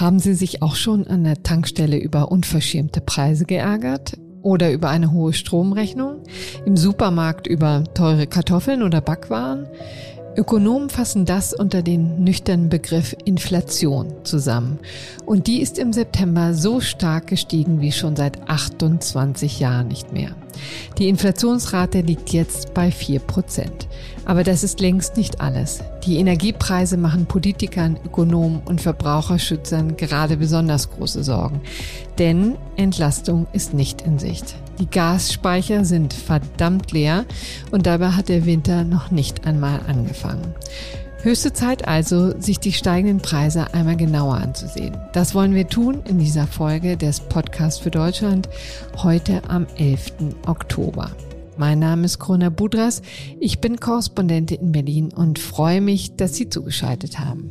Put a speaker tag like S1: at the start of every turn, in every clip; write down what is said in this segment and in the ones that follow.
S1: Haben Sie sich auch schon an der Tankstelle über unverschämte Preise geärgert? Oder über eine hohe Stromrechnung? Im Supermarkt über teure Kartoffeln oder Backwaren? Ökonomen fassen das unter den nüchternen Begriff Inflation zusammen. Und die ist im September so stark gestiegen wie schon seit 28 Jahren nicht mehr. Die Inflationsrate liegt jetzt bei 4 Prozent. Aber das ist längst nicht alles. Die Energiepreise machen Politikern, Ökonomen und Verbraucherschützern gerade besonders große Sorgen. Denn Entlastung ist nicht in Sicht. Die Gasspeicher sind verdammt leer und dabei hat der Winter noch nicht einmal angefangen. Höchste Zeit also, sich die steigenden Preise einmal genauer anzusehen. Das wollen wir tun in dieser Folge des Podcasts für Deutschland heute am 11. Oktober. Mein Name ist Krona Budras, ich bin Korrespondentin in Berlin und freue mich, dass Sie zugeschaltet haben.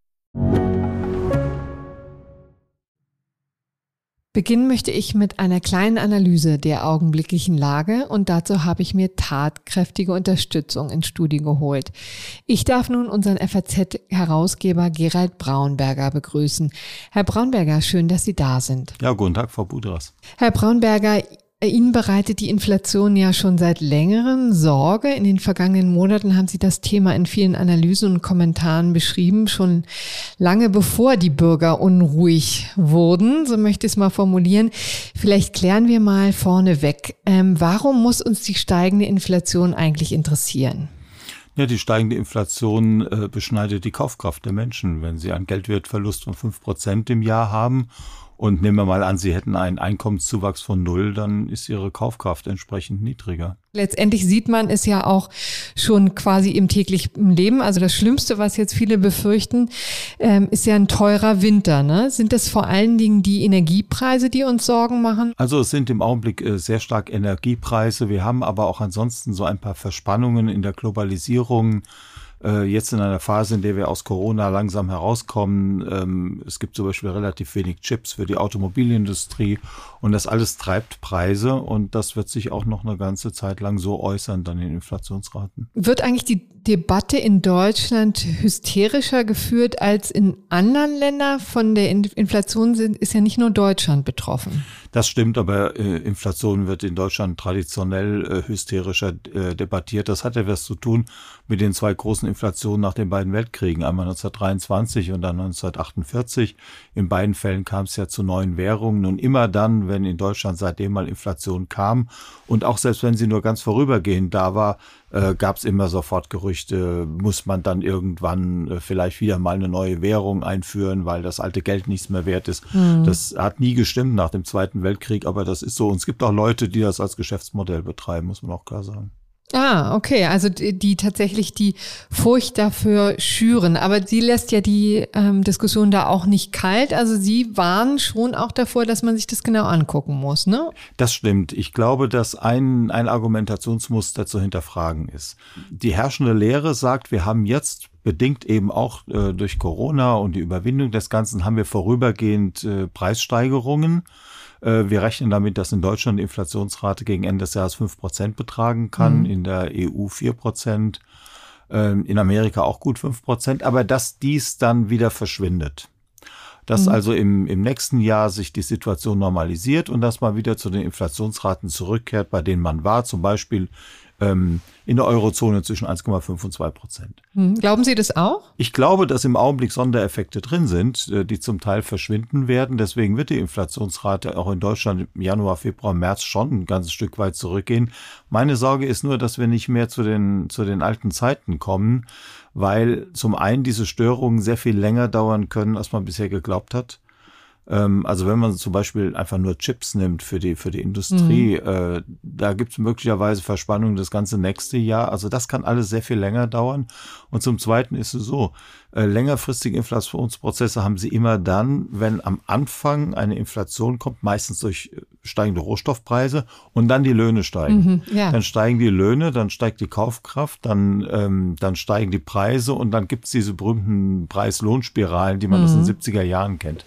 S1: Beginnen möchte ich mit einer kleinen Analyse der augenblicklichen Lage und dazu habe ich mir tatkräftige Unterstützung ins Studio geholt. Ich darf nun unseren FAZ-Herausgeber Gerald Braunberger begrüßen. Herr Braunberger, schön, dass Sie da sind.
S2: Ja, guten Tag, Frau Budras.
S1: Herr Braunberger, Ihnen bereitet die Inflation ja schon seit längerem Sorge. In den vergangenen Monaten haben Sie das Thema in vielen Analysen und Kommentaren beschrieben, schon lange bevor die Bürger unruhig wurden, so möchte ich es mal formulieren. Vielleicht klären wir mal vorneweg, ähm, warum muss uns die steigende Inflation eigentlich interessieren?
S2: Ja, die steigende Inflation äh, beschneidet die Kaufkraft der Menschen. Wenn sie einen Geldwertverlust von fünf Prozent im Jahr haben und nehmen wir mal an, Sie hätten einen Einkommenszuwachs von null, dann ist Ihre Kaufkraft entsprechend niedriger.
S1: Letztendlich sieht man es ja auch schon quasi im täglichen Leben. Also das Schlimmste, was jetzt viele befürchten, ähm, ist ja ein teurer Winter. Ne? Sind das vor allen Dingen die Energiepreise, die uns Sorgen machen?
S2: Also es sind im Augenblick äh, sehr stark Energiepreise. Wir haben aber auch ansonsten so ein paar Verspannungen in der Globalisierung äh, jetzt in einer Phase, in der wir aus Corona langsam herauskommen. Ähm, es gibt zum Beispiel relativ wenig Chips für die Automobilindustrie und das alles treibt Preise und das wird sich auch noch eine ganze Zeit lang so äußern, dann in Inflationsraten.
S1: Wird eigentlich die Debatte in Deutschland hysterischer geführt als in anderen Ländern? Von der Inflation sind, ist ja nicht nur Deutschland betroffen.
S2: Das stimmt, aber äh, Inflation wird in Deutschland traditionell äh, hysterischer äh, debattiert. Das hat ja was zu tun mit den zwei großen Inflationen nach den beiden Weltkriegen, einmal 1923 und dann 1948. In beiden Fällen kam es ja zu neuen Währungen und immer dann, wenn in Deutschland seitdem mal Inflation kam und auch selbst wenn sie nur ganz vorübergehend da war, äh, gab es immer sofort Gerüchte, muss man dann irgendwann äh, vielleicht wieder mal eine neue Währung einführen, weil das alte Geld nichts mehr wert ist. Mhm. Das hat nie gestimmt nach dem Zweiten Weltkrieg, aber das ist so. Und es gibt auch Leute, die das als Geschäftsmodell betreiben, muss man auch klar sagen.
S1: Ah, okay. Also die, die, tatsächlich die Furcht dafür schüren. Aber sie lässt ja die ähm, Diskussion da auch nicht kalt. Also sie warnen schon auch davor, dass man sich das genau angucken muss, ne?
S2: Das stimmt. Ich glaube, dass ein, ein Argumentationsmuster zu hinterfragen ist. Die herrschende Lehre sagt, wir haben jetzt bedingt eben auch äh, durch Corona und die Überwindung des Ganzen haben wir vorübergehend äh, Preissteigerungen. Äh, wir rechnen damit, dass in Deutschland die Inflationsrate gegen Ende des Jahres fünf Prozent betragen kann, mhm. in der EU vier Prozent, ähm, in Amerika auch gut fünf Prozent, aber dass dies dann wieder verschwindet. Dass mhm. also im, im nächsten Jahr sich die Situation normalisiert und dass man wieder zu den Inflationsraten zurückkehrt, bei denen man war, zum Beispiel ähm, in der Eurozone zwischen 1,5 und 2 Prozent.
S1: Hm. Glauben Sie das auch?
S2: Ich glaube, dass im Augenblick Sondereffekte drin sind, äh, die zum Teil verschwinden werden. Deswegen wird die Inflationsrate auch in Deutschland im Januar, Februar, März schon ein ganzes Stück weit zurückgehen. Meine Sorge ist nur, dass wir nicht mehr zu den, zu den alten Zeiten kommen, weil zum einen diese Störungen sehr viel länger dauern können, als man bisher geglaubt hat. Ähm, also wenn man zum Beispiel einfach nur Chips nimmt für die, für die Industrie, mhm. äh, da gibt es möglicherweise Verspannungen das ganze nächste Jahr. Also das kann alles sehr viel länger dauern. Und zum Zweiten ist es so, äh, längerfristige Inflationsprozesse haben sie immer dann, wenn am Anfang eine Inflation kommt, meistens durch äh, steigende Rohstoffpreise und dann die Löhne steigen. Mhm, ja. Dann steigen die Löhne, dann steigt die Kaufkraft, dann, ähm, dann steigen die Preise und dann gibt es diese berühmten Preis-Lohn-Spiralen, die man mhm. aus den 70er Jahren kennt.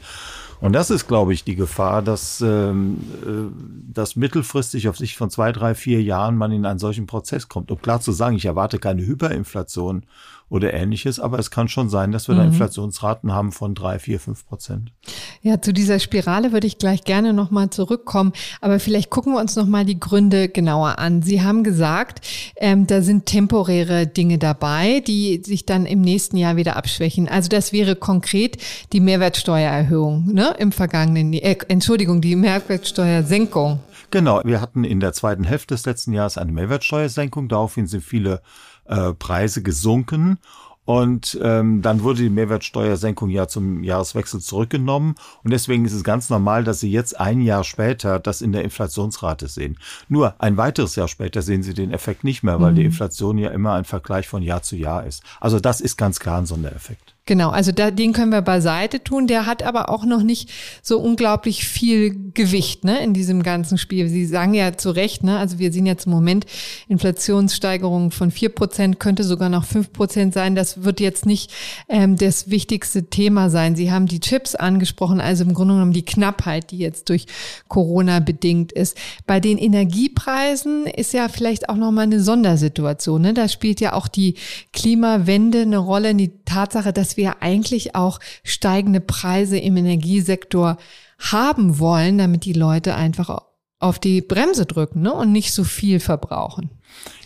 S2: Und das ist, glaube ich, die Gefahr, dass, ähm, äh, dass mittelfristig auf Sicht von zwei, drei, vier Jahren man in einen solchen Prozess kommt. Um klar zu sagen, ich erwarte keine Hyperinflation oder ähnliches. Aber es kann schon sein, dass wir mhm. da Inflationsraten haben von drei, vier, fünf Prozent.
S1: Ja, zu dieser Spirale würde ich gleich gerne nochmal zurückkommen. Aber vielleicht gucken wir uns nochmal die Gründe genauer an. Sie haben gesagt, ähm, da sind temporäre Dinge dabei, die sich dann im nächsten Jahr wieder abschwächen. Also das wäre konkret die Mehrwertsteuererhöhung ne, im vergangenen, äh, Entschuldigung, die Mehrwertsteuersenkung.
S2: Genau, wir hatten in der zweiten Hälfte des letzten Jahres eine Mehrwertsteuersenkung. Daraufhin sind viele äh, Preise gesunken. Und ähm, dann wurde die Mehrwertsteuersenkung ja zum Jahreswechsel zurückgenommen. Und deswegen ist es ganz normal, dass Sie jetzt ein Jahr später das in der Inflationsrate sehen. Nur ein weiteres Jahr später sehen Sie den Effekt nicht mehr, weil mhm. die Inflation ja immer ein Vergleich von Jahr zu Jahr ist. Also das ist ganz klar ein Sondereffekt.
S1: Genau, also da, den können wir beiseite tun. Der hat aber auch noch nicht so unglaublich viel Gewicht ne, in diesem ganzen Spiel. Sie sagen ja zu Recht, ne, also wir sehen jetzt im Moment Inflationssteigerungen von vier Prozent, könnte sogar noch fünf Prozent sein. Das wird jetzt nicht ähm, das wichtigste Thema sein. Sie haben die Chips angesprochen, also im Grunde genommen die Knappheit, die jetzt durch Corona bedingt ist. Bei den Energiepreisen ist ja vielleicht auch nochmal eine Sondersituation. Ne? Da spielt ja auch die Klimawende eine Rolle, die Tatsache, dass wir eigentlich auch steigende Preise im Energiesektor haben wollen, damit die Leute einfach auf die Bremse drücken ne, und nicht so viel verbrauchen.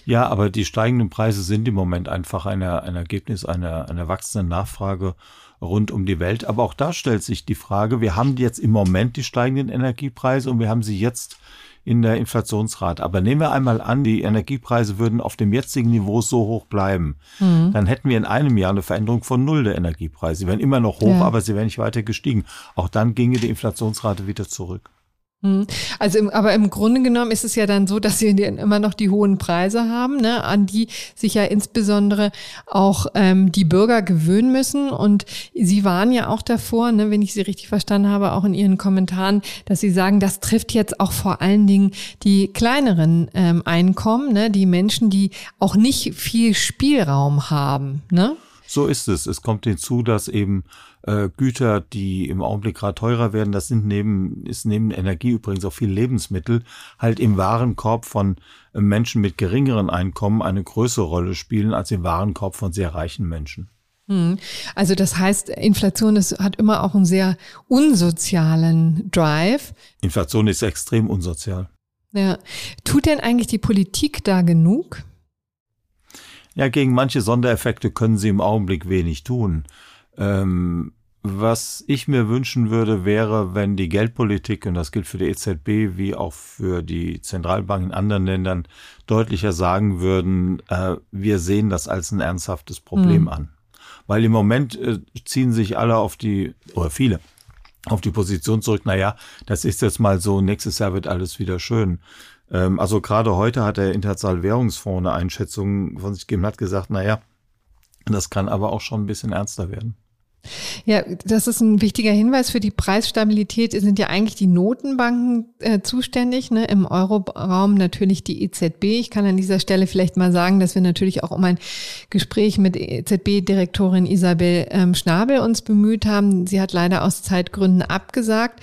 S2: Ja, aber die steigenden Preise sind im Moment einfach eine, ein Ergebnis einer, einer wachsenden Nachfrage rund um die Welt. Aber auch da stellt sich die Frage, wir haben jetzt im Moment die steigenden Energiepreise und wir haben sie jetzt in der Inflationsrate. Aber nehmen wir einmal an, die Energiepreise würden auf dem jetzigen Niveau so hoch bleiben. Mhm. Dann hätten wir in einem Jahr eine Veränderung von null der Energiepreise. Sie wären immer noch hoch, ja. aber sie wären nicht weiter gestiegen. Auch dann ginge die Inflationsrate wieder zurück.
S1: Hm. Also, im, aber im Grunde genommen ist es ja dann so, dass sie immer noch die hohen Preise haben, ne, an die sich ja insbesondere auch ähm, die Bürger gewöhnen müssen. Und Sie waren ja auch davor, ne, wenn ich Sie richtig verstanden habe, auch in Ihren Kommentaren, dass Sie sagen, das trifft jetzt auch vor allen Dingen die kleineren ähm, Einkommen, ne, die Menschen, die auch nicht viel Spielraum haben. Ne?
S2: So ist es. Es kommt hinzu, dass eben äh, Güter, die im Augenblick gerade teurer werden, das sind neben, ist neben Energie übrigens auch viel Lebensmittel, halt im Warenkorb von äh, Menschen mit geringeren Einkommen eine größere Rolle spielen als im Warenkorb von sehr reichen Menschen.
S1: Hm. Also das heißt, Inflation ist, hat immer auch einen sehr unsozialen Drive.
S2: Inflation ist extrem unsozial.
S1: Ja. Tut denn eigentlich die Politik da genug?
S2: Ja, gegen manche Sondereffekte können sie im Augenblick wenig tun. Ähm, was ich mir wünschen würde, wäre, wenn die Geldpolitik, und das gilt für die EZB wie auch für die Zentralbanken in anderen Ländern, deutlicher sagen würden, äh, wir sehen das als ein ernsthaftes Problem mhm. an. Weil im Moment äh, ziehen sich alle auf die, oder viele, auf die Position zurück, naja, das ist jetzt mal so, nächstes Jahr wird alles wieder schön. Ähm, also gerade heute hat der Internationale Währungsfonds eine Einschätzung von sich gegeben, hat gesagt, naja, das kann aber auch schon ein bisschen ernster werden.
S1: Ja, das ist ein wichtiger Hinweis für die Preisstabilität. Sind ja eigentlich die Notenbanken äh, zuständig, ne? im Euroraum natürlich die EZB. Ich kann an dieser Stelle vielleicht mal sagen, dass wir natürlich auch um ein Gespräch mit EZB-Direktorin Isabel ähm, Schnabel uns bemüht haben. Sie hat leider aus Zeitgründen abgesagt.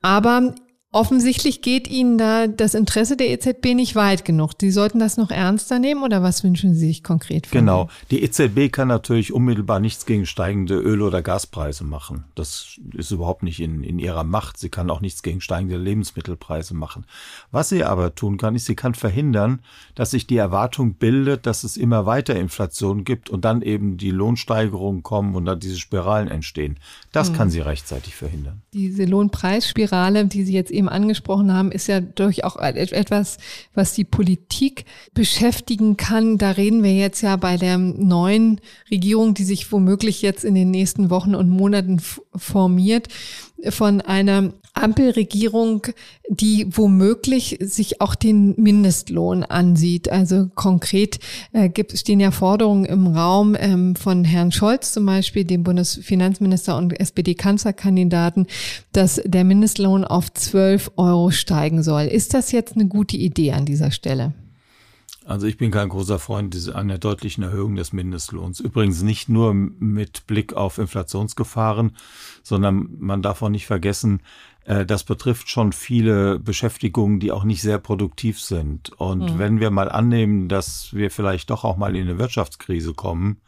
S1: Aber Offensichtlich geht Ihnen da das Interesse der EZB nicht weit genug. Sie sollten das noch ernster nehmen oder was wünschen Sie sich konkret
S2: von Genau. Die EZB kann natürlich unmittelbar nichts gegen steigende Öl- oder Gaspreise machen. Das ist überhaupt nicht in, in ihrer Macht. Sie kann auch nichts gegen steigende Lebensmittelpreise machen. Was sie aber tun kann, ist, sie kann verhindern, dass sich die Erwartung bildet, dass es immer weiter Inflation gibt und dann eben die Lohnsteigerungen kommen und dann diese Spiralen entstehen. Das hm. kann sie rechtzeitig verhindern.
S1: Diese Lohnpreisspirale, die Sie jetzt eben angesprochen haben, ist ja durch auch etwas, was die Politik beschäftigen kann. Da reden wir jetzt ja bei der neuen Regierung, die sich womöglich jetzt in den nächsten Wochen und Monaten formiert, von einer Ampelregierung, die womöglich sich auch den Mindestlohn ansieht. Also konkret äh, gibt, stehen ja Forderungen im Raum ähm, von Herrn Scholz zum Beispiel, dem Bundesfinanzminister und SPD-Kanzlerkandidaten, dass der Mindestlohn auf 12 Euro steigen soll. Ist das jetzt eine gute Idee an dieser Stelle?
S2: Also ich bin kein großer Freund einer deutlichen Erhöhung des Mindestlohns. Übrigens nicht nur mit Blick auf Inflationsgefahren, sondern man darf auch nicht vergessen, das betrifft schon viele Beschäftigungen, die auch nicht sehr produktiv sind. Und mhm. wenn wir mal annehmen, dass wir vielleicht doch auch mal in eine Wirtschaftskrise kommen,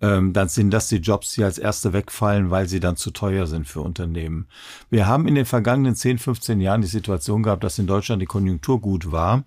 S2: ähm, dann sind das die Jobs, die als erste wegfallen, weil sie dann zu teuer sind für Unternehmen. Wir haben in den vergangenen 10, 15 Jahren die Situation gehabt, dass in Deutschland die Konjunktur gut war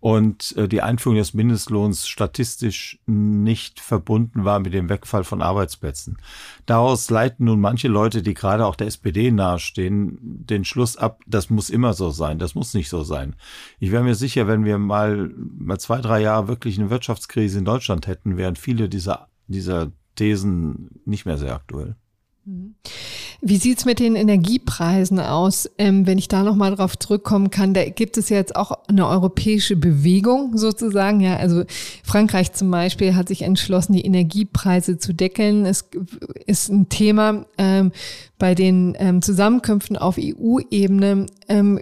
S2: und äh, die Einführung des Mindestlohns statistisch nicht verbunden war mit dem Wegfall von Arbeitsplätzen. Daraus leiten nun manche Leute, die gerade auch der SPD nahestehen, den Schluss ab, das muss immer so sein, das muss nicht so sein. Ich wäre mir sicher, wenn wir mal, mal zwei, drei Jahre wirklich eine Wirtschaftskrise in Deutschland hätten, wären viele dieser, dieser Thesen nicht mehr sehr aktuell.
S1: Wie sieht's mit den Energiepreisen aus? Ähm, wenn ich da nochmal drauf zurückkommen kann, da gibt es ja jetzt auch eine europäische Bewegung sozusagen. Ja, also Frankreich zum Beispiel hat sich entschlossen, die Energiepreise zu deckeln. Es ist ein Thema ähm, bei den ähm, Zusammenkünften auf EU-Ebene. Ähm,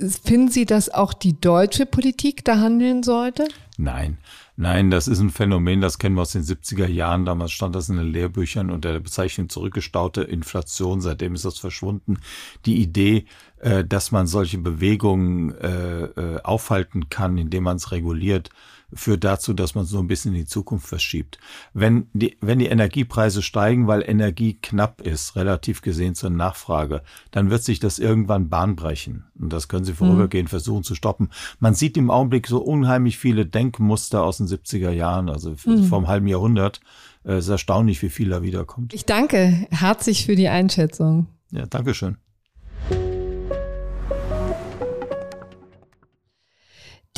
S1: finden Sie, dass auch die deutsche Politik da handeln sollte?
S2: Nein. Nein, das ist ein Phänomen, das kennen wir aus den 70er Jahren. Damals stand das in den Lehrbüchern unter der Bezeichnung zurückgestaute Inflation. Seitdem ist das verschwunden. Die Idee, äh, dass man solche Bewegungen äh, äh, aufhalten kann, indem man es reguliert, führt dazu, dass man so ein bisschen in die Zukunft verschiebt. Wenn die, wenn die Energiepreise steigen, weil Energie knapp ist, relativ gesehen zur Nachfrage, dann wird sich das irgendwann Bahn brechen. Und das können Sie vorübergehend mhm. versuchen zu stoppen. Man sieht im Augenblick so unheimlich viele Denkmuster aus den 70er Jahren, also mhm. vom halben Jahrhundert. Es ist erstaunlich, wie viel da wiederkommt.
S1: Ich danke herzlich für die Einschätzung.
S2: Ja, Dankeschön.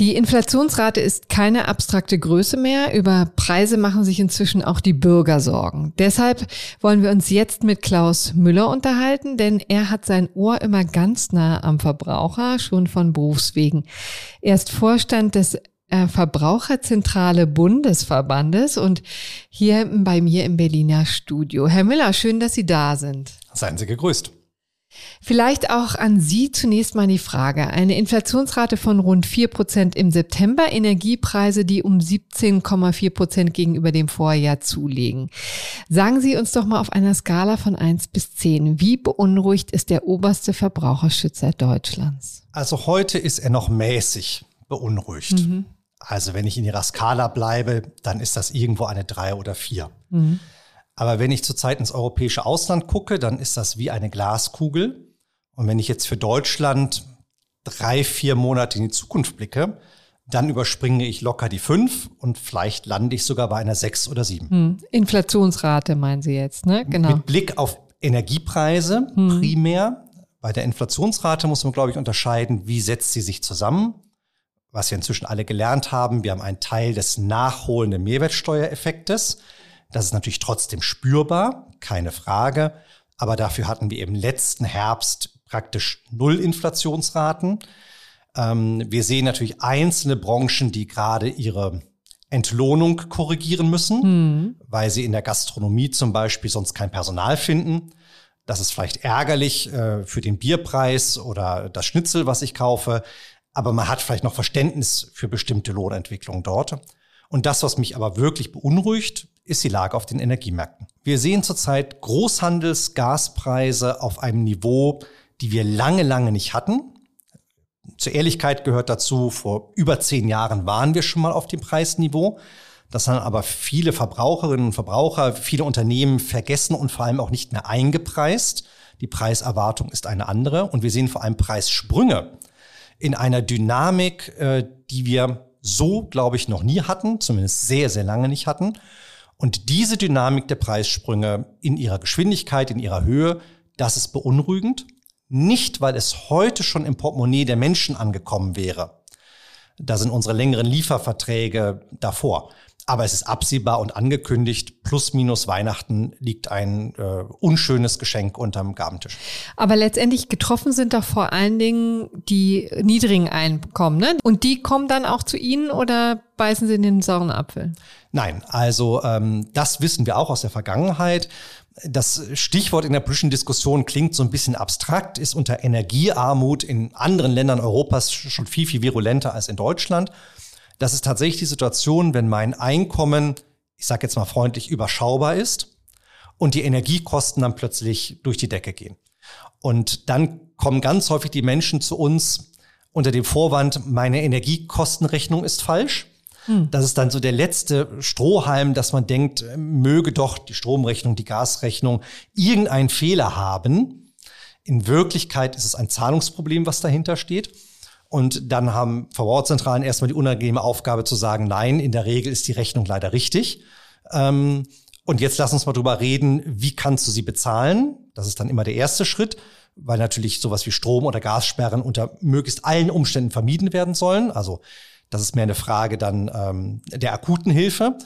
S1: Die Inflationsrate ist keine abstrakte Größe mehr. Über Preise machen sich inzwischen auch die Bürger Sorgen. Deshalb wollen wir uns jetzt mit Klaus Müller unterhalten, denn er hat sein Ohr immer ganz nah am Verbraucher, schon von Berufswegen. Er ist Vorstand des äh, Verbraucherzentrale Bundesverbandes und hier bei mir im Berliner Studio. Herr Müller, schön, dass Sie da sind.
S3: Seien Sie gegrüßt.
S1: Vielleicht auch an Sie zunächst mal die Frage. Eine Inflationsrate von rund vier Prozent im September, Energiepreise, die um 17,4 Prozent gegenüber dem Vorjahr zulegen. Sagen Sie uns doch mal auf einer Skala von eins bis zehn, wie beunruhigt ist der oberste Verbraucherschützer Deutschlands?
S3: Also heute ist er noch mäßig beunruhigt. Mhm. Also wenn ich in Ihrer Skala bleibe, dann ist das irgendwo eine drei oder vier. Mhm. Aber wenn ich zurzeit ins europäische Ausland gucke, dann ist das wie eine Glaskugel. Und wenn ich jetzt für Deutschland drei, vier Monate in die Zukunft blicke, dann überspringe ich locker die fünf und vielleicht lande ich sogar bei einer sechs oder sieben. Hm.
S1: Inflationsrate meinen Sie jetzt, ne?
S3: Genau. Mit Blick auf Energiepreise hm. primär. Bei der Inflationsrate muss man, glaube ich, unterscheiden, wie setzt sie sich zusammen. Was wir inzwischen alle gelernt haben, wir haben einen Teil des nachholenden Mehrwertsteuereffektes. Das ist natürlich trotzdem spürbar, keine Frage. Aber dafür hatten wir im letzten Herbst praktisch Null Inflationsraten. Ähm, wir sehen natürlich einzelne Branchen, die gerade ihre Entlohnung korrigieren müssen, mhm. weil sie in der Gastronomie zum Beispiel sonst kein Personal finden. Das ist vielleicht ärgerlich äh, für den Bierpreis oder das Schnitzel, was ich kaufe. Aber man hat vielleicht noch Verständnis für bestimmte Lohnentwicklungen dort. Und das, was mich aber wirklich beunruhigt, ist die Lage auf den Energiemärkten. Wir sehen zurzeit Großhandelsgaspreise auf einem Niveau, die wir lange, lange nicht hatten. Zur Ehrlichkeit gehört dazu, vor über zehn Jahren waren wir schon mal auf dem Preisniveau. Das haben aber viele Verbraucherinnen und Verbraucher, viele Unternehmen vergessen und vor allem auch nicht mehr eingepreist. Die Preiserwartung ist eine andere und wir sehen vor allem Preissprünge in einer Dynamik, äh, die wir so, glaube ich, noch nie hatten, zumindest sehr, sehr lange nicht hatten. Und diese Dynamik der Preissprünge in ihrer Geschwindigkeit, in ihrer Höhe, das ist beunruhigend. Nicht, weil es heute schon im Portemonnaie der Menschen angekommen wäre. Da sind unsere längeren Lieferverträge davor. Aber es ist absehbar und angekündigt, plus minus Weihnachten liegt ein äh, unschönes Geschenk unterm Gabentisch.
S1: Aber letztendlich getroffen sind doch vor allen Dingen die niedrigen Einkommen. Ne? Und die kommen dann auch zu Ihnen oder beißen Sie in den sauren Apfel?
S3: Nein, also ähm, das wissen wir auch aus der Vergangenheit. Das Stichwort in der politischen Diskussion klingt so ein bisschen abstrakt, ist unter Energiearmut in anderen Ländern Europas schon viel, viel virulenter als in Deutschland. Das ist tatsächlich die Situation, wenn mein Einkommen, ich sage jetzt mal freundlich, überschaubar ist und die Energiekosten dann plötzlich durch die Decke gehen. Und dann kommen ganz häufig die Menschen zu uns unter dem Vorwand, meine Energiekostenrechnung ist falsch. Hm. Das ist dann so der letzte Strohhalm, dass man denkt, möge doch die Stromrechnung, die Gasrechnung irgendeinen Fehler haben. In Wirklichkeit ist es ein Zahlungsproblem, was dahinter steht. Und dann haben Verbraucherzentralen erstmal die unangenehme Aufgabe zu sagen, nein, in der Regel ist die Rechnung leider richtig. Ähm, und jetzt lass uns mal drüber reden, wie kannst du sie bezahlen? Das ist dann immer der erste Schritt, weil natürlich sowas wie Strom- oder Gassperren unter möglichst allen Umständen vermieden werden sollen. Also das ist mehr eine Frage dann ähm, der akuten Hilfe.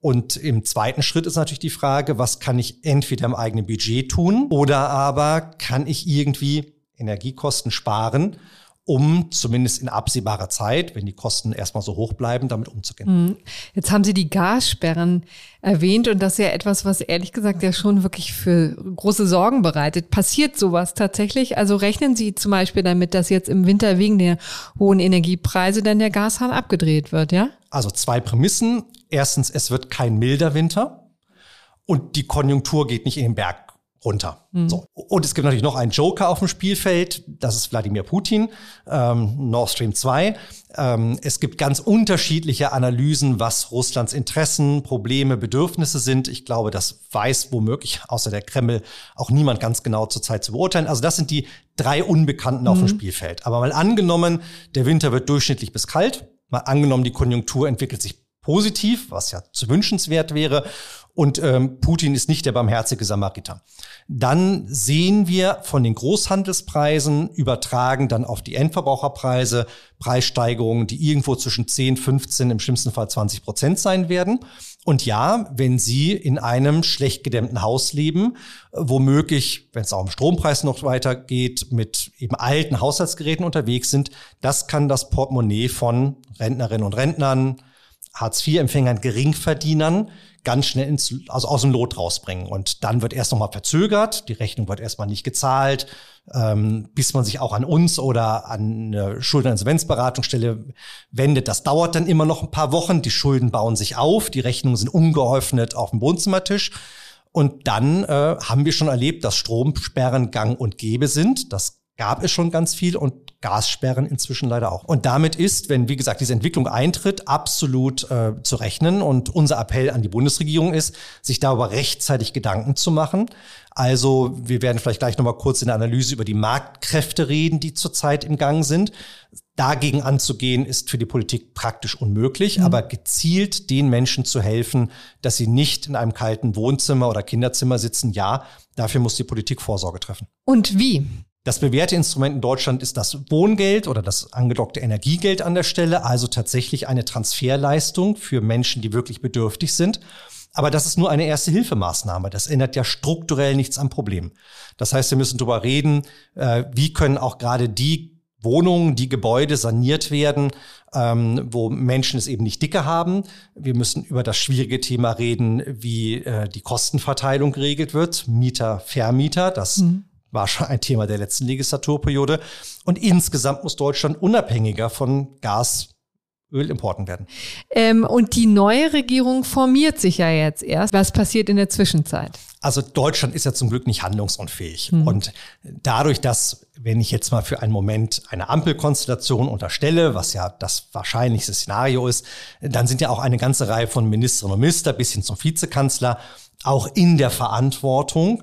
S3: Und im zweiten Schritt ist natürlich die Frage, was kann ich entweder im eigenen Budget tun oder aber kann ich irgendwie Energiekosten sparen um zumindest in absehbarer Zeit, wenn die Kosten erstmal so hoch bleiben, damit umzugehen. Hm.
S1: Jetzt haben Sie die Gassperren erwähnt und das ist ja etwas, was ehrlich gesagt ja schon wirklich für große Sorgen bereitet. Passiert sowas tatsächlich? Also rechnen Sie zum Beispiel damit, dass jetzt im Winter wegen der hohen Energiepreise dann der Gashahn abgedreht wird, ja?
S3: Also zwei Prämissen. Erstens, es wird kein milder Winter und die Konjunktur geht nicht in den Berg runter. Mhm. So. Und es gibt natürlich noch einen Joker auf dem Spielfeld, das ist Wladimir Putin, ähm, Nord Stream 2. Ähm, es gibt ganz unterschiedliche Analysen, was Russlands Interessen, Probleme, Bedürfnisse sind. Ich glaube, das weiß womöglich außer der Kreml auch niemand ganz genau zurzeit zu beurteilen. Also das sind die drei Unbekannten mhm. auf dem mhm. Spielfeld. Aber mal angenommen, der Winter wird durchschnittlich bis kalt, mal angenommen, die Konjunktur entwickelt sich positiv, was ja zu wünschenswert wäre und ähm, Putin ist nicht der barmherzige Samariter. Dann sehen wir von den Großhandelspreisen übertragen dann auf die Endverbraucherpreise Preissteigerungen, die irgendwo zwischen 10, 15, im schlimmsten Fall 20 Prozent sein werden. Und ja, wenn Sie in einem schlecht gedämmten Haus leben, womöglich, wenn es auch im Strompreis noch weitergeht, mit eben alten Haushaltsgeräten unterwegs sind, das kann das Portemonnaie von Rentnerinnen und Rentnern, Hartz-IV-Empfängern, Geringverdienern ganz schnell ins, also aus dem Lot rausbringen. Und dann wird erst nochmal verzögert, die Rechnung wird erstmal nicht gezahlt, ähm, bis man sich auch an uns oder an eine Schuldeninsolvenzberatungsstelle wendet. Das dauert dann immer noch ein paar Wochen. Die Schulden bauen sich auf, die Rechnungen sind ungeöffnet auf dem Wohnzimmertisch. Und dann äh, haben wir schon erlebt, dass Stromsperren gang und gäbe sind. Das gab es schon ganz viel und Gassperren inzwischen leider auch. Und damit ist, wenn, wie gesagt, diese Entwicklung eintritt, absolut äh, zu rechnen. Und unser Appell an die Bundesregierung ist, sich darüber rechtzeitig Gedanken zu machen. Also wir werden vielleicht gleich nochmal kurz in der Analyse über die Marktkräfte reden, die zurzeit im Gang sind. Dagegen anzugehen, ist für die Politik praktisch unmöglich, mhm. aber gezielt den Menschen zu helfen, dass sie nicht in einem kalten Wohnzimmer oder Kinderzimmer sitzen, ja, dafür muss die Politik Vorsorge treffen.
S1: Und wie?
S3: Das bewährte Instrument in Deutschland ist das Wohngeld oder das angedockte Energiegeld an der Stelle, also tatsächlich eine Transferleistung für Menschen, die wirklich bedürftig sind. Aber das ist nur eine erste Hilfemaßnahme. Das ändert ja strukturell nichts am Problem. Das heißt, wir müssen darüber reden, äh, wie können auch gerade die Wohnungen, die Gebäude saniert werden, ähm, wo Menschen es eben nicht dicke haben. Wir müssen über das schwierige Thema reden, wie äh, die Kostenverteilung geregelt wird. Mieter, Vermieter, das mhm war schon ein Thema der letzten Legislaturperiode. Und insgesamt muss Deutschland unabhängiger von Gas Ölimporten werden.
S1: Ähm, und die neue Regierung formiert sich ja jetzt erst. Was passiert in der Zwischenzeit?
S3: Also Deutschland ist ja zum Glück nicht handlungsunfähig. Hm. Und dadurch, dass, wenn ich jetzt mal für einen Moment eine Ampelkonstellation unterstelle, was ja das wahrscheinlichste Szenario ist, dann sind ja auch eine ganze Reihe von Ministerinnen und Minister bis hin zum Vizekanzler auch in der Verantwortung.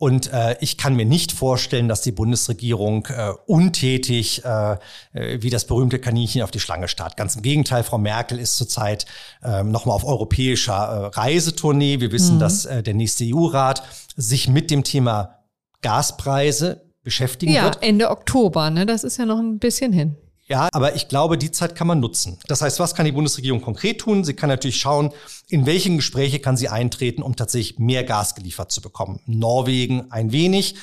S3: Und äh, ich kann mir nicht vorstellen, dass die Bundesregierung äh, untätig äh, äh, wie das berühmte Kaninchen auf die Schlange starrt. Ganz im Gegenteil, Frau Merkel ist zurzeit äh, nochmal auf europäischer äh, Reisetournee. Wir wissen, mhm. dass äh, der nächste EU-Rat sich mit dem Thema Gaspreise beschäftigen
S1: ja,
S3: wird.
S1: Ja, Ende Oktober, ne? Das ist ja noch ein bisschen hin.
S3: Ja, aber ich glaube, die Zeit kann man nutzen. Das heißt, was kann die Bundesregierung konkret tun? Sie kann natürlich schauen, in welchen Gespräche kann sie eintreten, um tatsächlich mehr Gas geliefert zu bekommen. Norwegen ein wenig,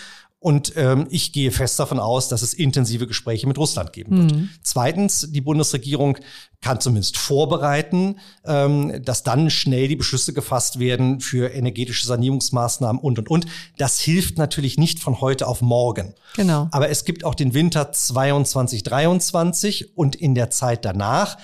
S3: und ähm, ich gehe fest davon aus, dass es intensive Gespräche mit Russland geben wird. Mhm. Zweitens, die Bundesregierung kann zumindest vorbereiten, ähm, dass dann schnell die Beschlüsse gefasst werden für energetische Sanierungsmaßnahmen und, und, und. Das hilft natürlich nicht von heute auf morgen.
S1: Genau.
S3: Aber es gibt auch den Winter 22, 23 und in der Zeit danach.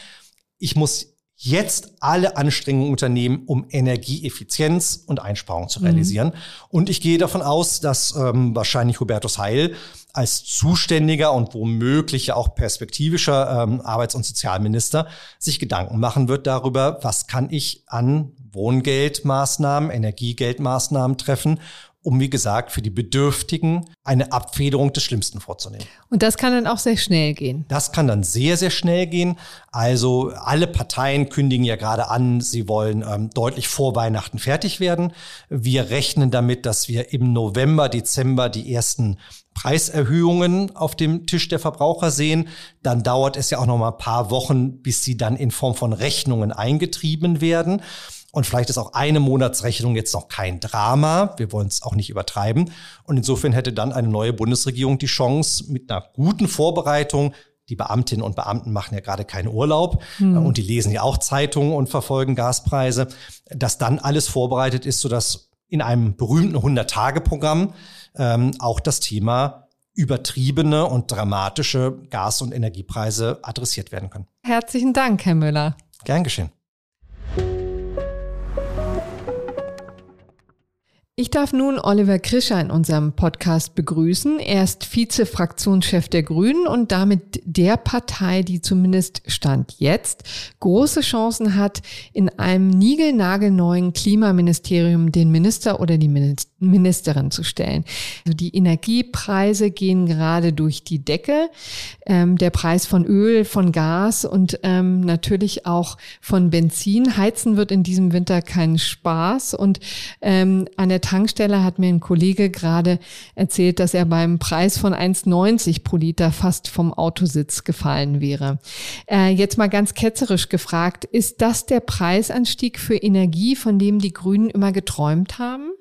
S3: Ich muss jetzt alle Anstrengungen unternehmen, um Energieeffizienz und Einsparung zu realisieren. Mhm. Und ich gehe davon aus, dass ähm, wahrscheinlich Hubertus Heil als zuständiger und womöglich auch perspektivischer ähm, Arbeits- und Sozialminister sich Gedanken machen wird darüber, was kann ich an Wohngeldmaßnahmen, Energiegeldmaßnahmen treffen, um, wie gesagt, für die Bedürftigen eine Abfederung des Schlimmsten vorzunehmen.
S1: Und das kann dann auch sehr schnell gehen.
S3: Das kann dann sehr, sehr schnell gehen. Also alle Parteien kündigen ja gerade an, sie wollen ähm, deutlich vor Weihnachten fertig werden. Wir rechnen damit, dass wir im November, Dezember die ersten Preiserhöhungen auf dem Tisch der Verbraucher sehen, dann dauert es ja auch noch mal ein paar Wochen, bis sie dann in Form von Rechnungen eingetrieben werden. Und vielleicht ist auch eine Monatsrechnung jetzt noch kein Drama. Wir wollen es auch nicht übertreiben. Und insofern hätte dann eine neue Bundesregierung die Chance, mit einer guten Vorbereitung die Beamtinnen und Beamten machen ja gerade keinen Urlaub hm. und die lesen ja auch Zeitungen und verfolgen Gaspreise, dass dann alles vorbereitet ist, sodass in einem berühmten 100-Tage-Programm ähm, auch das Thema übertriebene und dramatische Gas- und Energiepreise adressiert werden können.
S1: Herzlichen Dank, Herr Müller.
S3: Gern geschehen.
S1: Ich darf nun Oliver Krischer in unserem Podcast begrüßen. Er ist Vize-Fraktionschef der Grünen und damit der Partei, die zumindest Stand jetzt große Chancen hat, in einem niegelnagelneuen Klimaministerium den Minister oder die Ministerin zu stellen. Also die Energiepreise gehen gerade durch die Decke. Ähm, der Preis von Öl, von Gas und ähm, natürlich auch von Benzin. Heizen wird in diesem Winter kein Spaß und ähm, an der Tankstelle hat mir ein Kollege gerade erzählt, dass er beim Preis von 1,90 pro Liter fast vom Autositz gefallen wäre. Äh, jetzt mal ganz ketzerisch gefragt, ist das der Preisanstieg für Energie, von dem die Grünen immer geträumt haben?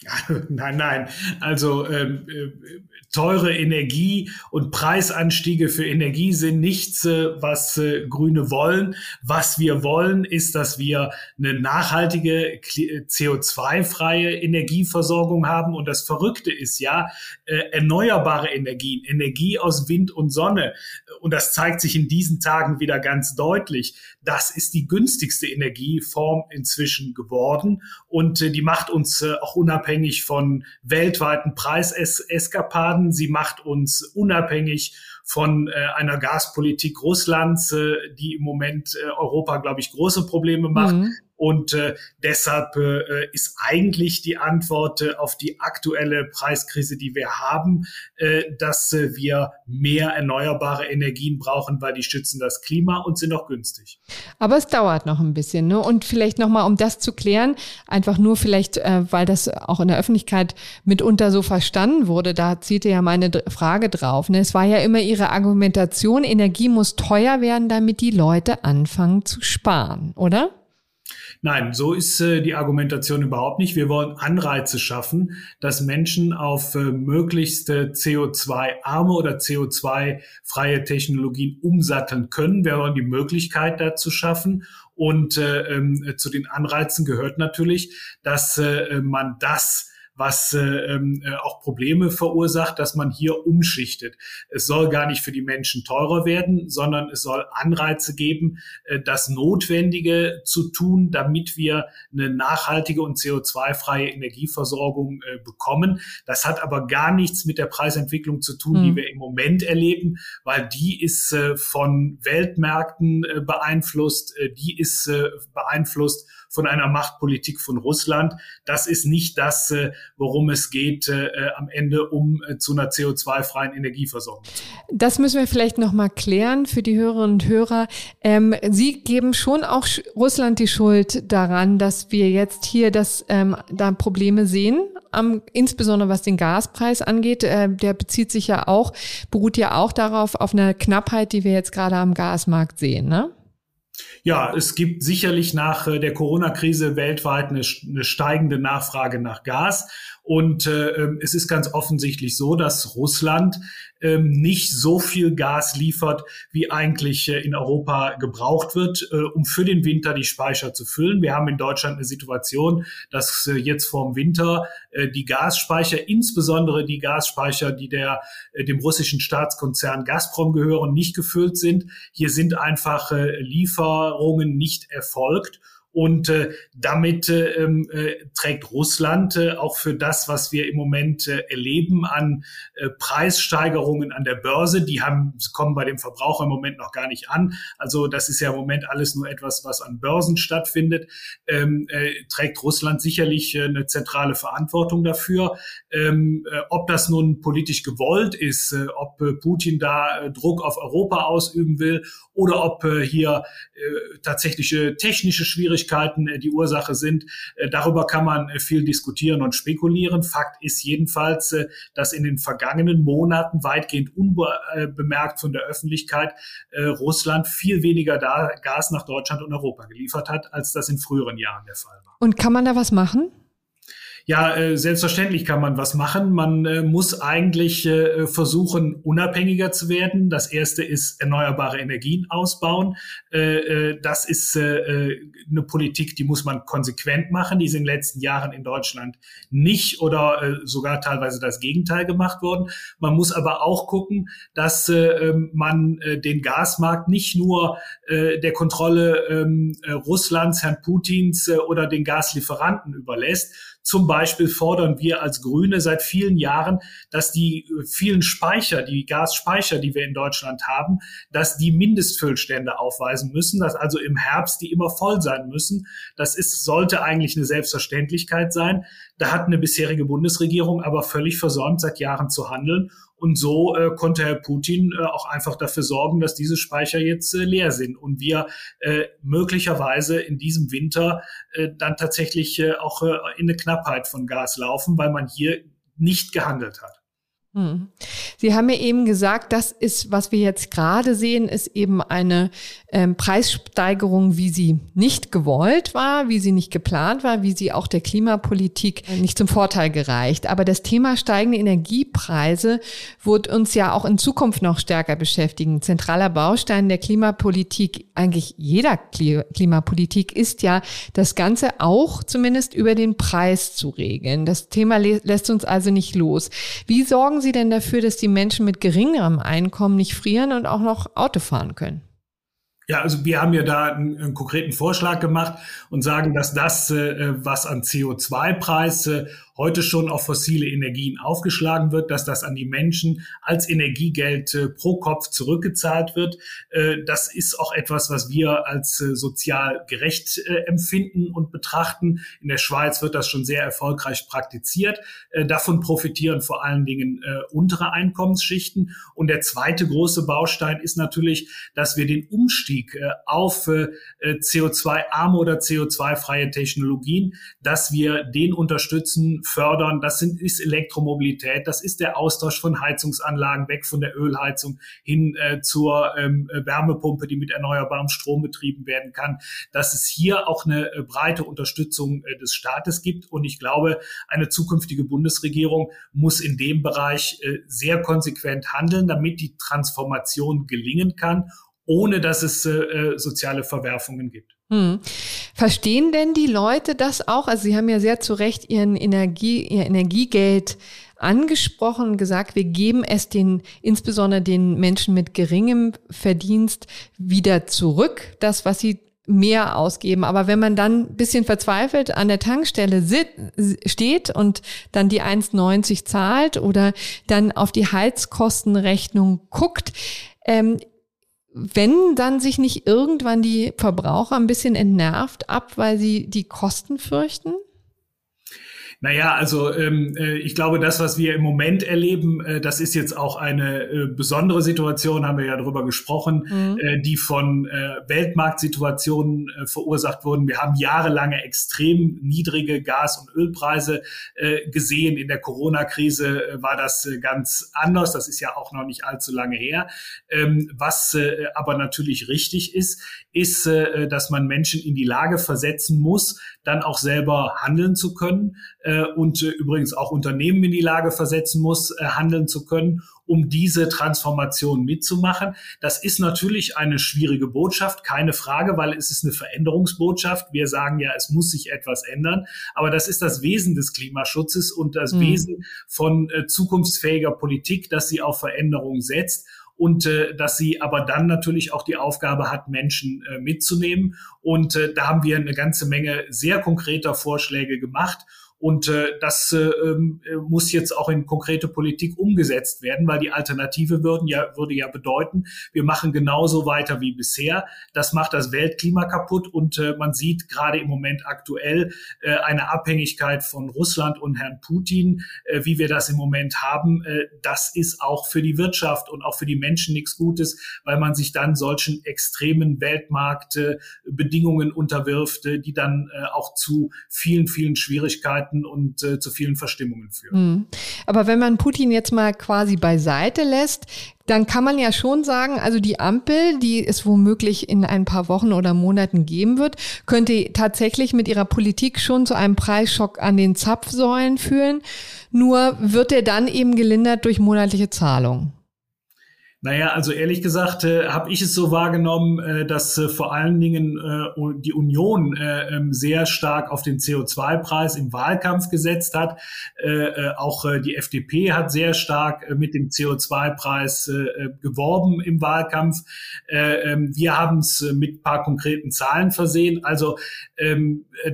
S4: Nein, nein. Also ähm, äh, teure Energie und Preisanstiege für Energie sind nichts, äh, was äh, Grüne wollen. Was wir wollen, ist, dass wir eine nachhaltige äh, CO2-freie Energieversorgung haben. Und das Verrückte ist ja, erneuerbare Energien, Energie aus Wind und Sonne. Und das zeigt sich in diesen Tagen wieder ganz deutlich. Das ist die günstigste Energieform inzwischen geworden. Und äh, die macht uns äh, auch unabhängig von weltweiten Preiseskapaden. Sie macht uns unabhängig von äh, einer Gaspolitik Russlands, die im Moment Europa, glaube ich, große Probleme macht. Mhm. Und äh, deshalb äh, ist eigentlich die Antwort äh, auf die aktuelle Preiskrise, die wir haben, äh, dass äh, wir mehr erneuerbare Energien brauchen, weil die schützen das Klima und sind auch günstig.
S1: Aber es dauert noch ein bisschen. Ne? Und vielleicht nochmal, um das zu klären, einfach nur vielleicht, äh, weil das auch in der Öffentlichkeit mitunter so verstanden wurde, da zielte ja meine Frage drauf. Ne? Es war ja immer Ihre Argumentation, Energie muss teuer werden, damit die Leute anfangen zu sparen, oder?
S4: Nein, so ist äh, die Argumentation überhaupt nicht. Wir wollen Anreize schaffen, dass Menschen auf äh, möglichst CO2-arme oder CO2-freie Technologien umsatteln können. Wir wollen die Möglichkeit dazu schaffen. Und äh, äh, zu den Anreizen gehört natürlich, dass äh, man das was äh, ähm, äh, auch Probleme verursacht, dass man hier umschichtet. Es soll gar nicht für die Menschen teurer werden, sondern es soll Anreize geben, äh, das Notwendige zu tun, damit wir eine nachhaltige und CO2-freie Energieversorgung äh, bekommen. Das hat aber gar nichts mit der Preisentwicklung zu tun, mhm. die hm. wir im Moment erleben, weil die ist äh, von Weltmärkten äh, beeinflusst, äh, die ist äh, beeinflusst von einer Machtpolitik von Russland. Das ist nicht das, äh, worum es geht äh, äh, am Ende, um zu einer CO2-freien Energieversorgung.
S1: Das müssen wir vielleicht noch mal klären für die Hörerinnen und Hörer. Ähm, Sie geben schon auch Russland die Schuld daran, dass wir jetzt hier das, ähm, da Probleme sehen am, insbesondere was den Gaspreis angeht. Äh, der bezieht sich ja auch, beruht ja auch darauf, auf eine Knappheit, die wir jetzt gerade am Gasmarkt sehen, ne?
S4: Ja, es gibt sicherlich nach äh, der Corona-Krise weltweit eine, eine, steigende Nachfrage nach Gas. Und äh, ähm, es ist ganz offensichtlich so, dass Russland ähm, nicht so viel Gas liefert, wie eigentlich äh, in Europa gebraucht wird, äh, um für den Winter die Speicher zu füllen. Wir haben in Deutschland eine Situation, dass äh, jetzt vorm Winter äh, die Gasspeicher, insbesondere die Gasspeicher, die der, äh, dem russischen Staatskonzern Gazprom gehören, nicht gefüllt sind. Hier sind einfach äh, Lieferungen nicht erfolgt. Und äh, damit äh, ähm, äh, trägt Russland äh, auch für das, was wir im Moment äh, erleben an äh, Preissteigerungen an der Börse, die haben, kommen bei dem Verbraucher im Moment noch gar nicht an. Also das ist ja im Moment alles nur etwas, was an Börsen stattfindet. Ähm, äh, trägt Russland sicherlich äh, eine zentrale Verantwortung dafür. Ähm, äh, ob das nun politisch gewollt ist, äh, ob äh, Putin da äh, Druck auf Europa ausüben will oder ob äh, hier äh, tatsächliche technische Schwierigkeiten äh, die Ursache sind. Äh, darüber kann man äh, viel diskutieren und spekulieren. Fakt ist jedenfalls, dass in den vergangenen Monaten weitgehend unbemerkt von der Öffentlichkeit Russland viel weniger Gas nach Deutschland und Europa geliefert hat, als das in früheren Jahren der Fall war.
S1: Und kann man da was machen?
S4: Ja, äh, selbstverständlich kann man was machen. Man äh, muss eigentlich äh, versuchen, unabhängiger zu werden. Das erste ist erneuerbare Energien ausbauen. Äh, äh, das ist äh, eine Politik, die muss man konsequent machen. Die ist in den letzten Jahren in Deutschland nicht oder sogar teilweise das Gegenteil gemacht worden. Man muss aber auch gucken, dass ähm, man den Gasmarkt nicht nur der Kontrolle ähm, Russlands, Herrn Putins oder den Gaslieferanten überlässt, zum Beispiel fordern wir als Grüne seit vielen Jahren, dass die äh, vielen Speicher, die Gasspeicher, die wir in Deutschland haben, dass die Mindestfüllstände aufweisen müssen, dass also im Herbst die immer voll sein müssen. Das ist, sollte eigentlich eine Selbstverständlichkeit sein. Da hat eine bisherige Bundesregierung aber völlig versäumt, seit Jahren zu handeln. Und so äh, konnte Herr Putin äh, auch einfach dafür sorgen, dass diese Speicher jetzt äh, leer sind und wir äh, möglicherweise in diesem Winter äh, dann tatsächlich äh, auch äh, in eine Knappheit von Gas laufen, weil man hier nicht gehandelt hat.
S1: Hm. Sie haben mir eben gesagt, das ist, was wir jetzt gerade sehen, ist eben eine ähm, Preissteigerung, wie sie nicht gewollt war, wie sie nicht geplant war, wie sie auch der Klimapolitik nicht zum Vorteil gereicht. Aber das Thema steigende Energiepreise wird uns ja auch in Zukunft noch stärker beschäftigen. Zentraler Baustein der Klimapolitik, eigentlich jeder Klimapolitik, ist ja das Ganze auch zumindest über den Preis zu regeln. Das Thema lässt uns also nicht los. Wie sorgen sorgen Sie denn dafür, dass die Menschen mit geringerem Einkommen nicht frieren und auch noch Auto fahren können?
S4: Ja, also wir haben ja da einen, einen konkreten Vorschlag gemacht und sagen, dass das, äh, was an CO2-Preis äh, heute schon auf fossile Energien aufgeschlagen wird, dass das an die Menschen als Energiegeld äh, pro Kopf zurückgezahlt wird. Äh, das ist auch etwas, was wir als äh, sozial gerecht äh, empfinden und betrachten. In der Schweiz wird das schon sehr erfolgreich praktiziert. Äh, davon profitieren vor allen Dingen äh, untere Einkommensschichten. Und der zweite große Baustein ist natürlich, dass wir den Umstieg auf CO2-arme oder CO2-freie Technologien, dass wir den unterstützen fördern. Das sind, ist Elektromobilität, das ist der Austausch von Heizungsanlagen weg von der Ölheizung hin äh, zur ähm, Wärmepumpe, die mit erneuerbarem Strom betrieben werden kann. Dass es hier auch eine äh, breite Unterstützung äh, des Staates gibt. Und ich glaube, eine zukünftige Bundesregierung muss in dem Bereich äh, sehr konsequent handeln, damit die Transformation gelingen kann, ohne dass es äh, soziale Verwerfungen gibt. Hm.
S1: Verstehen denn die Leute das auch? Also Sie haben ja sehr zu Recht Ihren Energie, Ihr Energiegeld angesprochen gesagt, wir geben es den, insbesondere den Menschen mit geringem Verdienst wieder zurück, das, was sie mehr ausgeben. Aber wenn man dann ein bisschen verzweifelt an der Tankstelle sit, steht und dann die 1,90 zahlt oder dann auf die Heizkostenrechnung guckt, ähm, wenn dann sich nicht irgendwann die Verbraucher ein bisschen entnervt ab, weil sie die Kosten fürchten?
S4: Naja, also ähm, äh, ich glaube, das, was wir im Moment erleben, äh, das ist jetzt auch eine äh, besondere Situation, haben wir ja darüber gesprochen, mhm. äh, die von äh, Weltmarktsituationen verursacht wurden. Wir haben jahrelange extrem niedrige Gas- und Ölpreise gesehen. In der Corona-Krise war das ganz anders. Das ist ja auch noch nicht allzu lange her. Ähm, was aber natürlich richtig ist, ist, äh, dass man Menschen in die Lage versetzen muss, dann auch selber handeln zu können äh, und äh, übrigens auch Unternehmen in die Lage versetzen muss, äh, handeln zu können, um diese Transformation mitzumachen. Das ist natürlich eine schwierige Botschaft, keine Frage, weil es ist eine Veränderungsbotschaft. Wir sagen ja, es muss sich etwas ändern, aber das ist das Wesen des Klimaschutzes und das mhm. Wesen von äh, zukunftsfähiger Politik, dass sie auf Veränderung setzt und äh, dass sie aber dann natürlich auch die Aufgabe hat, Menschen äh, mitzunehmen. Und äh, da haben wir eine ganze Menge sehr konkreter Vorschläge gemacht. Und äh, das äh, ähm, äh, muss jetzt auch in konkrete Politik umgesetzt werden, weil die Alternative würden ja, würde ja bedeuten, wir machen genauso weiter wie bisher. Das macht das Weltklima kaputt und äh, man sieht gerade im Moment aktuell äh, eine Abhängigkeit von Russland und Herrn Putin, äh, wie wir das im Moment haben. Äh, das ist auch für die Wirtschaft und auch für die Menschen nichts Gutes, weil man sich dann solchen extremen Weltmarktbedingungen äh, unterwirft, äh, die dann äh, auch zu vielen, vielen Schwierigkeiten Unsicherheiten und äh, zu vielen Verstimmungen führen.
S1: Mhm. Aber wenn man Putin jetzt mal quasi beiseite lässt, dann kann man ja schon sagen, also die Ampel, die es womöglich in ein paar Wochen oder Monaten geben wird, könnte tatsächlich mit ihrer Politik schon zu einem Preisschock an den Zapfsäulen führen. Nur wird er dann eben gelindert durch monatliche Zahlungen.
S4: Naja, also ehrlich gesagt äh, habe ich es so wahrgenommen, äh, dass äh, vor allen Dingen äh, die Union äh, ähm, sehr stark auf den CO2-Preis im Wahlkampf gesetzt hat. Äh, äh, auch äh, die FDP hat sehr stark äh, mit dem CO2-Preis äh, geworben im Wahlkampf. Äh, äh, wir haben es mit paar konkreten Zahlen versehen. Also ähm, äh,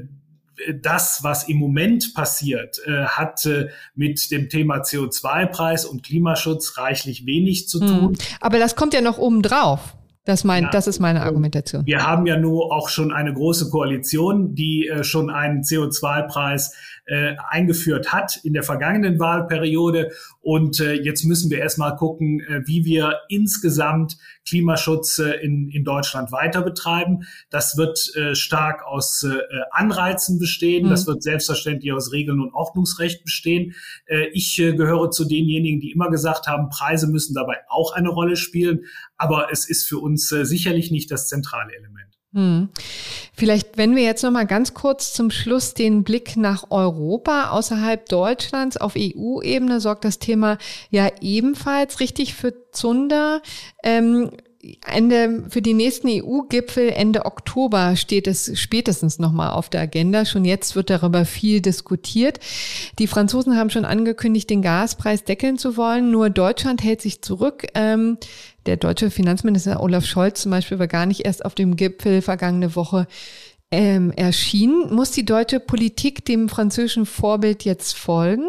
S4: das, was im Moment passiert, äh, hat äh, mit dem Thema CO2-Preis und Klimaschutz reichlich wenig zu tun. Hm.
S1: Aber das kommt ja noch oben drauf. Das, mein, ja, das ist meine Argumentation.
S4: Wir haben ja nur auch schon eine große Koalition, die äh, schon einen CO2-Preis äh, eingeführt hat in der vergangenen Wahlperiode. Und äh, jetzt müssen wir erstmal gucken, äh, wie wir insgesamt Klimaschutz äh, in, in Deutschland weiter betreiben. Das wird äh, stark aus äh, Anreizen bestehen. Mhm. Das wird selbstverständlich aus Regeln und Ordnungsrecht bestehen. Äh, ich äh, gehöre zu denjenigen, die immer gesagt haben, Preise müssen dabei auch eine Rolle spielen. Aber es ist für uns äh, sicherlich nicht das zentrale Element.
S1: Hm. Vielleicht, wenn wir jetzt noch mal ganz kurz zum Schluss den Blick nach Europa außerhalb Deutschlands auf EU-Ebene sorgt das Thema ja ebenfalls richtig für Zunder. Ähm, Ende, für die nächsten EU-Gipfel Ende Oktober steht es spätestens nochmal auf der Agenda. Schon jetzt wird darüber viel diskutiert. Die Franzosen haben schon angekündigt, den Gaspreis deckeln zu wollen. Nur Deutschland hält sich zurück. Ähm, der deutsche Finanzminister Olaf Scholz zum Beispiel war gar nicht erst auf dem Gipfel vergangene Woche ähm, erschienen. Muss die deutsche Politik dem französischen Vorbild jetzt folgen?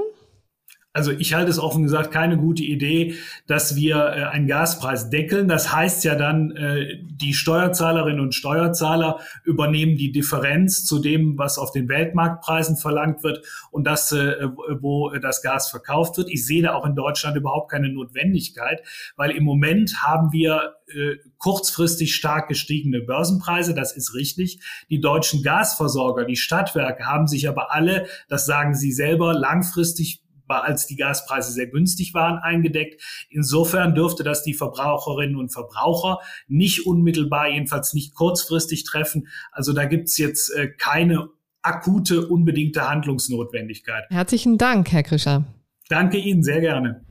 S4: Also ich halte es offen gesagt keine gute Idee, dass wir äh, einen Gaspreis deckeln. Das heißt ja dann, äh, die Steuerzahlerinnen und Steuerzahler übernehmen die Differenz zu dem, was auf den Weltmarktpreisen verlangt wird und das, äh, wo das Gas verkauft wird. Ich sehe da auch in Deutschland überhaupt keine Notwendigkeit, weil im Moment haben wir äh, kurzfristig stark gestiegene Börsenpreise, das ist richtig. Die deutschen Gasversorger, die Stadtwerke haben sich aber alle, das sagen sie selber, langfristig als die Gaspreise sehr günstig waren, eingedeckt. Insofern dürfte das die Verbraucherinnen und Verbraucher nicht unmittelbar, jedenfalls nicht kurzfristig treffen. Also da gibt's jetzt äh, keine akute, unbedingte Handlungsnotwendigkeit.
S1: Herzlichen Dank, Herr Krischer.
S4: Danke Ihnen, sehr gerne.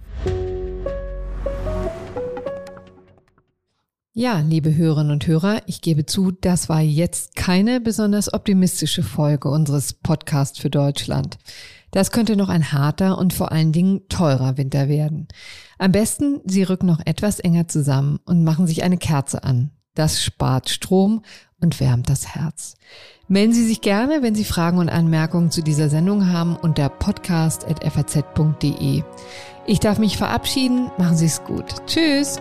S1: Ja, liebe Hörerinnen und Hörer, ich gebe zu, das war jetzt keine besonders optimistische Folge unseres Podcasts für Deutschland. Das könnte noch ein harter und vor allen Dingen teurer Winter werden. Am besten, Sie rücken noch etwas enger zusammen und machen sich eine Kerze an. Das spart Strom und wärmt das Herz. Melden Sie sich gerne, wenn Sie Fragen und Anmerkungen zu dieser Sendung haben unter podcast.faz.de. Ich darf mich verabschieden. Machen Sie es gut. Tschüss.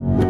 S5: you.